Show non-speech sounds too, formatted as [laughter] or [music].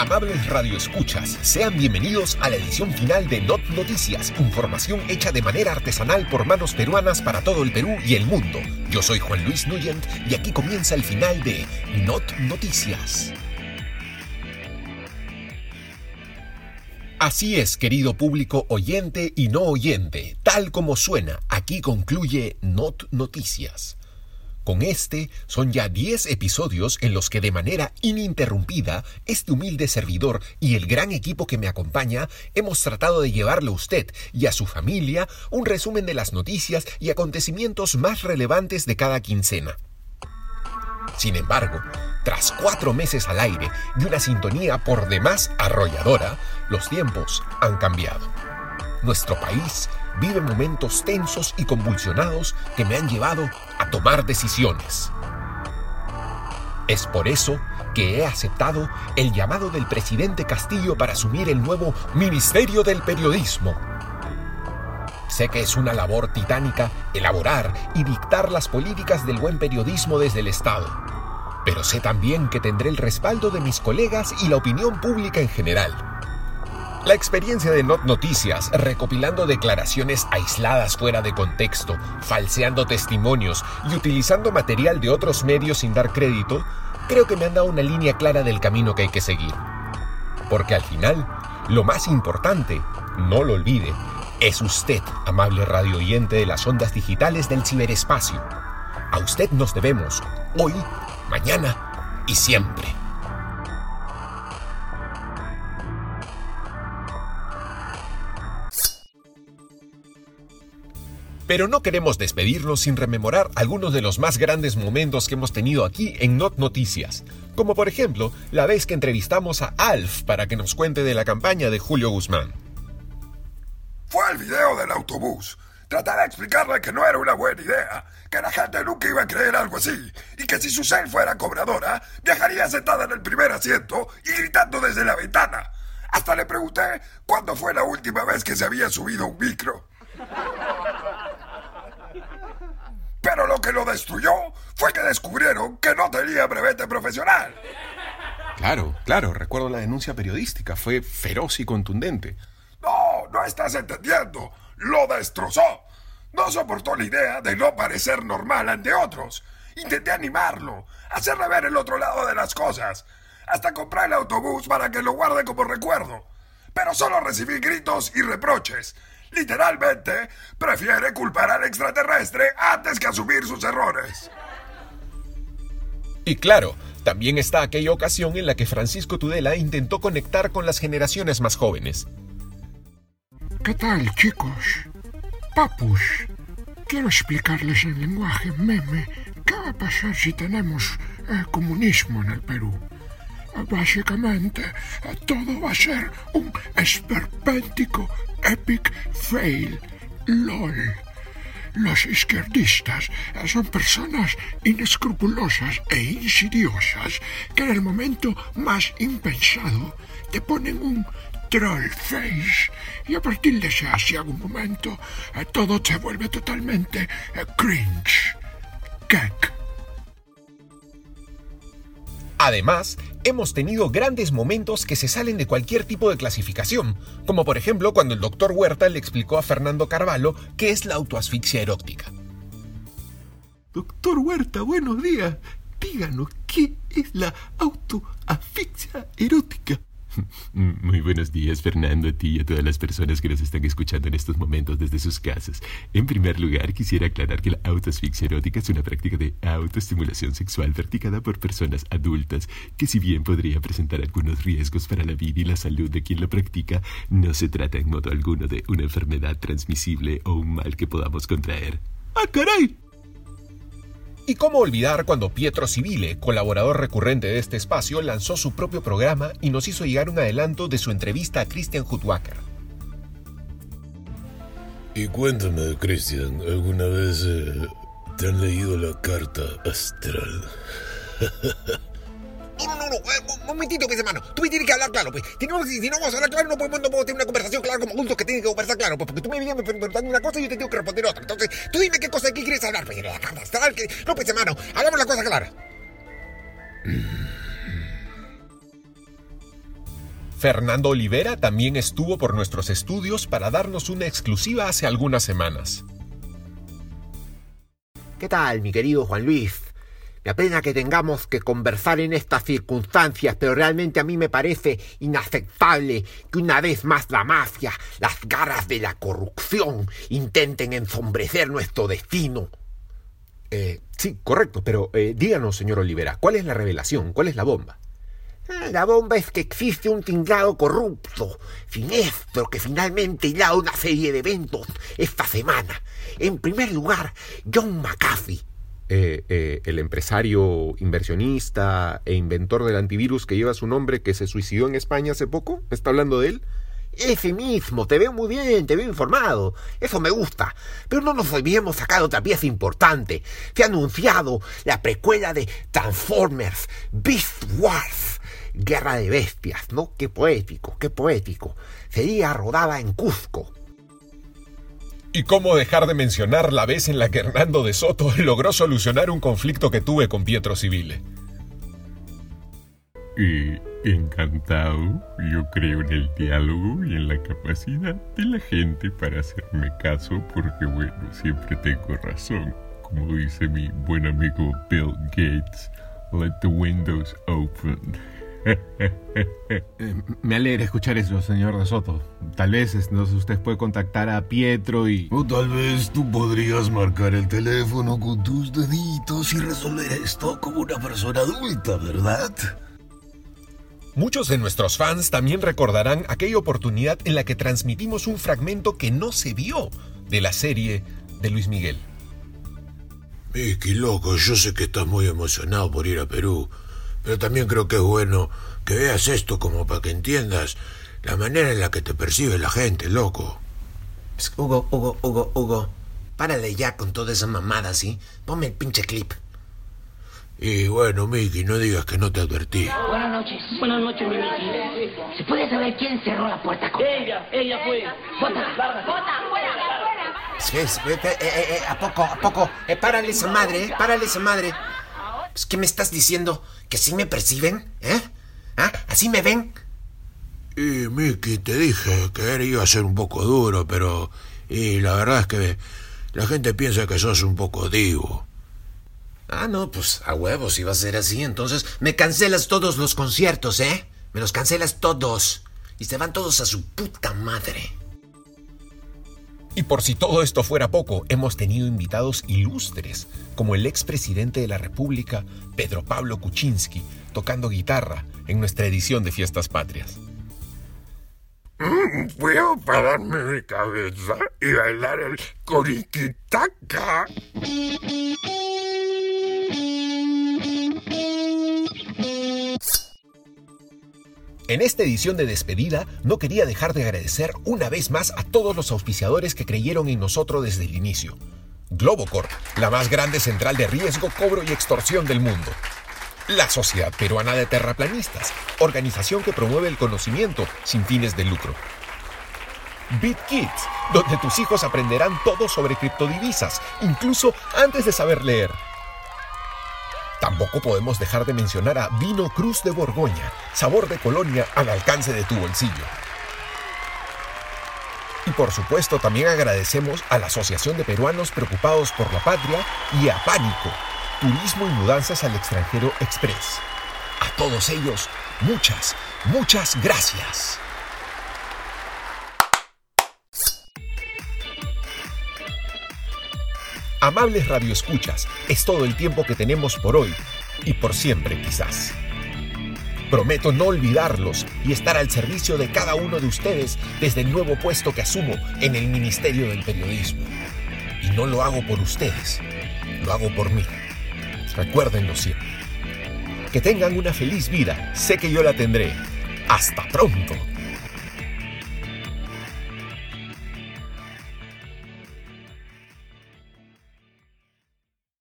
Amables radioescuchas, sean bienvenidos a la edición final de Not Noticias, información hecha de manera artesanal por manos peruanas para todo el Perú y el mundo. Yo soy Juan Luis Nuyent y aquí comienza el final de Not Noticias. Así es, querido público oyente y no oyente, tal como suena, aquí concluye Not Noticias. Con este son ya 10 episodios en los que de manera ininterrumpida este humilde servidor y el gran equipo que me acompaña hemos tratado de llevarle a usted y a su familia un resumen de las noticias y acontecimientos más relevantes de cada quincena. Sin embargo, tras cuatro meses al aire y una sintonía por demás arrolladora, los tiempos han cambiado. Nuestro país vive momentos tensos y convulsionados que me han llevado a tomar decisiones. Es por eso que he aceptado el llamado del presidente Castillo para asumir el nuevo Ministerio del Periodismo. Sé que es una labor titánica elaborar y dictar las políticas del buen periodismo desde el Estado, pero sé también que tendré el respaldo de mis colegas y la opinión pública en general. La experiencia de Not Noticias, recopilando declaraciones aisladas fuera de contexto, falseando testimonios y utilizando material de otros medios sin dar crédito, creo que me han dado una línea clara del camino que hay que seguir. Porque al final, lo más importante, no lo olvide, es usted, amable radio oyente de las ondas digitales del ciberespacio. A usted nos debemos, hoy, mañana y siempre. Pero no queremos despedirnos sin rememorar algunos de los más grandes momentos que hemos tenido aquí en Not Noticias, como por ejemplo la vez que entrevistamos a Alf para que nos cuente de la campaña de Julio Guzmán. Fue el video del autobús. Tratar de explicarle que no era una buena idea, que la gente nunca iba a creer algo así, y que si su cel fuera cobradora, viajaría sentada en el primer asiento y gritando desde la ventana. Hasta le pregunté cuándo fue la última vez que se había subido un micro. Pero lo que lo destruyó fue que descubrieron que no tenía brevete profesional. Claro, claro, recuerdo la denuncia periodística, fue feroz y contundente. No, no estás entendiendo. Lo destrozó. No soportó la idea de no parecer normal ante otros. Intenté animarlo, hacerle ver el otro lado de las cosas, hasta comprar el autobús para que lo guarde como recuerdo. Pero solo recibí gritos y reproches, Literalmente, prefiere culpar al extraterrestre antes que asumir sus errores. Y claro, también está aquella ocasión en la que Francisco Tudela intentó conectar con las generaciones más jóvenes. ¿Qué tal, chicos? Papus, quiero explicarles en lenguaje meme qué va a pasar si tenemos el comunismo en el Perú. Básicamente, todo va a ser un esperpéntico epic fail. LOL. Los izquierdistas son personas inescrupulosas e insidiosas que en el momento más impensado te ponen un troll face y a partir de ese así algún momento todo se vuelve totalmente cringe. Keck. Además, hemos tenido grandes momentos que se salen de cualquier tipo de clasificación, como por ejemplo cuando el doctor Huerta le explicó a Fernando Carvalho qué es la autoasfixia erótica. Doctor Huerta, buenos días. Díganos, ¿qué es la autoasfixia erótica? Muy buenos días, Fernando, a ti y a todas las personas que nos están escuchando en estos momentos desde sus casas. En primer lugar, quisiera aclarar que la autoasfixia erótica es una práctica de autoestimulación sexual practicada por personas adultas, que si bien podría presentar algunos riesgos para la vida y la salud de quien lo practica, no se trata en modo alguno de una enfermedad transmisible o un mal que podamos contraer. ¡Ah, caray! ¿Y cómo olvidar cuando Pietro Civile, colaborador recurrente de este espacio, lanzó su propio programa y nos hizo llegar un adelanto de su entrevista a Christian Hutwacker? Y cuéntame, Christian, ¿alguna vez eh, te han leído la carta astral? [laughs] No, no, no, un momentito, pues, hermano. Tú me tienes que hablar claro, pues. Si no, si, no vamos a hablar claro, no podemos, no podemos tener una conversación clara como adultos que tienen que conversar claro, pues, porque tú me vienes preguntando una cosa y yo te tengo que responder otra. Entonces, tú dime qué cosa, qué quieres hablar, pues, la carta astral, que... No, pues, hermano, hagamos la cosa clara. Fernando Olivera también estuvo por nuestros estudios para darnos una exclusiva hace algunas semanas. ¿Qué tal, mi querido Juan Luis? Me apena que tengamos que conversar en estas circunstancias, pero realmente a mí me parece inaceptable que una vez más la mafia, las garras de la corrupción, intenten ensombrecer nuestro destino. Eh, sí, correcto, pero eh, díganos, señor Olivera, ¿cuál es la revelación? ¿Cuál es la bomba? Ah, La bomba es que existe un tinglado corrupto, siniestro, que finalmente hilado una serie de eventos esta semana. En primer lugar, John McAfee, Eh, eh, el empresario, inversionista e inventor del antivirus que lleva su nombre que se suicidó en España hace poco. ¿Me está hablando de él? Ese mismo, te veo muy bien, te veo informado. Eso me gusta. Pero no nos olvidemos sacar otra pieza importante. Se ha anunciado la precuela de Transformers, Beast Wars, Guerra de Bestias, ¿no? Qué poético, qué poético. Sería rodada en Cusco. ¿Y cómo dejar de mencionar la vez en la que Hernando de Soto [laughs] logró solucionar un conflicto que tuve con Pietro Civile? Eh, encantado. Yo creo en el diálogo y en la capacidad de la gente para hacerme caso porque, bueno, siempre tengo razón. Como dice mi buen amigo Bill Gates, let the windows open. [laughs] Eh, me alegra escuchar eso, señor De Soto. Tal vez entonces usted puede contactar a Pietro y... O tal vez tú podrías marcar el teléfono con tus deditos y resolver esto como una persona adulta, ¿verdad? Muchos de nuestros fans también recordarán aquella oportunidad en la que transmitimos un fragmento que no se vio de la serie de Luis Miguel. Mickey, loco, yo sé que estás muy emocionado por ir a Perú, pero también creo que es bueno que veas esto como para que entiendas la manera en la que te percibe la gente, loco. Psst, Hugo, Hugo, Hugo, Hugo. Párale ya con toda esa mamada, ¿sí? Ponme el pinche clip. Y bueno, Mickey, no digas que no te advertí. Buenas noches. Buenas noches, mi Miki. ¿Se puede saber quién cerró la puerta con Ella, ella fue. Bota. Bota, fuera, Sí, sí, eh, eh, eh, ¿A poco, a poco? Eh, párale esa madre, eh, párale esa madre. Pues, ¿Qué me estás diciendo? ¿Que así me perciben? ¿Eh? ¿Ah? ¿Así me ven? Y Mickey, te dije que iba a ser un poco duro, pero... Y la verdad es que la gente piensa que sos un poco divo. Ah, no, pues a huevos iba a ser así. Entonces me cancelas todos los conciertos, ¿eh? Me los cancelas todos. Y se van todos a su puta madre. Y por si todo esto fuera poco, hemos tenido invitados ilustres, como el expresidente de la República, Pedro Pablo Kuczynski, tocando guitarra en nuestra edición de Fiestas Patrias. Puedo pararme mi cabeza y bailar el coriquitaca. En esta edición de despedida, no quería dejar de agradecer una vez más a todos los auspiciadores que creyeron en nosotros desde el inicio. Globocor, la más grande central de riesgo, cobro y extorsión del mundo. La Sociedad Peruana de Terraplanistas, organización que promueve el conocimiento sin fines de lucro. BitKids, donde tus hijos aprenderán todo sobre criptodivisas, incluso antes de saber leer. Tampoco podemos dejar de mencionar a Vino Cruz de Borgoña, sabor de colonia al alcance de tu bolsillo. Y por supuesto también agradecemos a la Asociación de Peruanos Preocupados por la Patria y a Pánico, Turismo y Mudanzas al Extranjero Express. A todos ellos, muchas, muchas gracias. Amables radioescuchas, es todo el tiempo que tenemos por hoy y por siempre quizás. Prometo no olvidarlos y estar al servicio de cada uno de ustedes desde el nuevo puesto que asumo en el Ministerio del Periodismo. Y no lo hago por ustedes, lo hago por mí. Recuérdenlo siempre. Que tengan una feliz vida, sé que yo la tendré. Hasta pronto.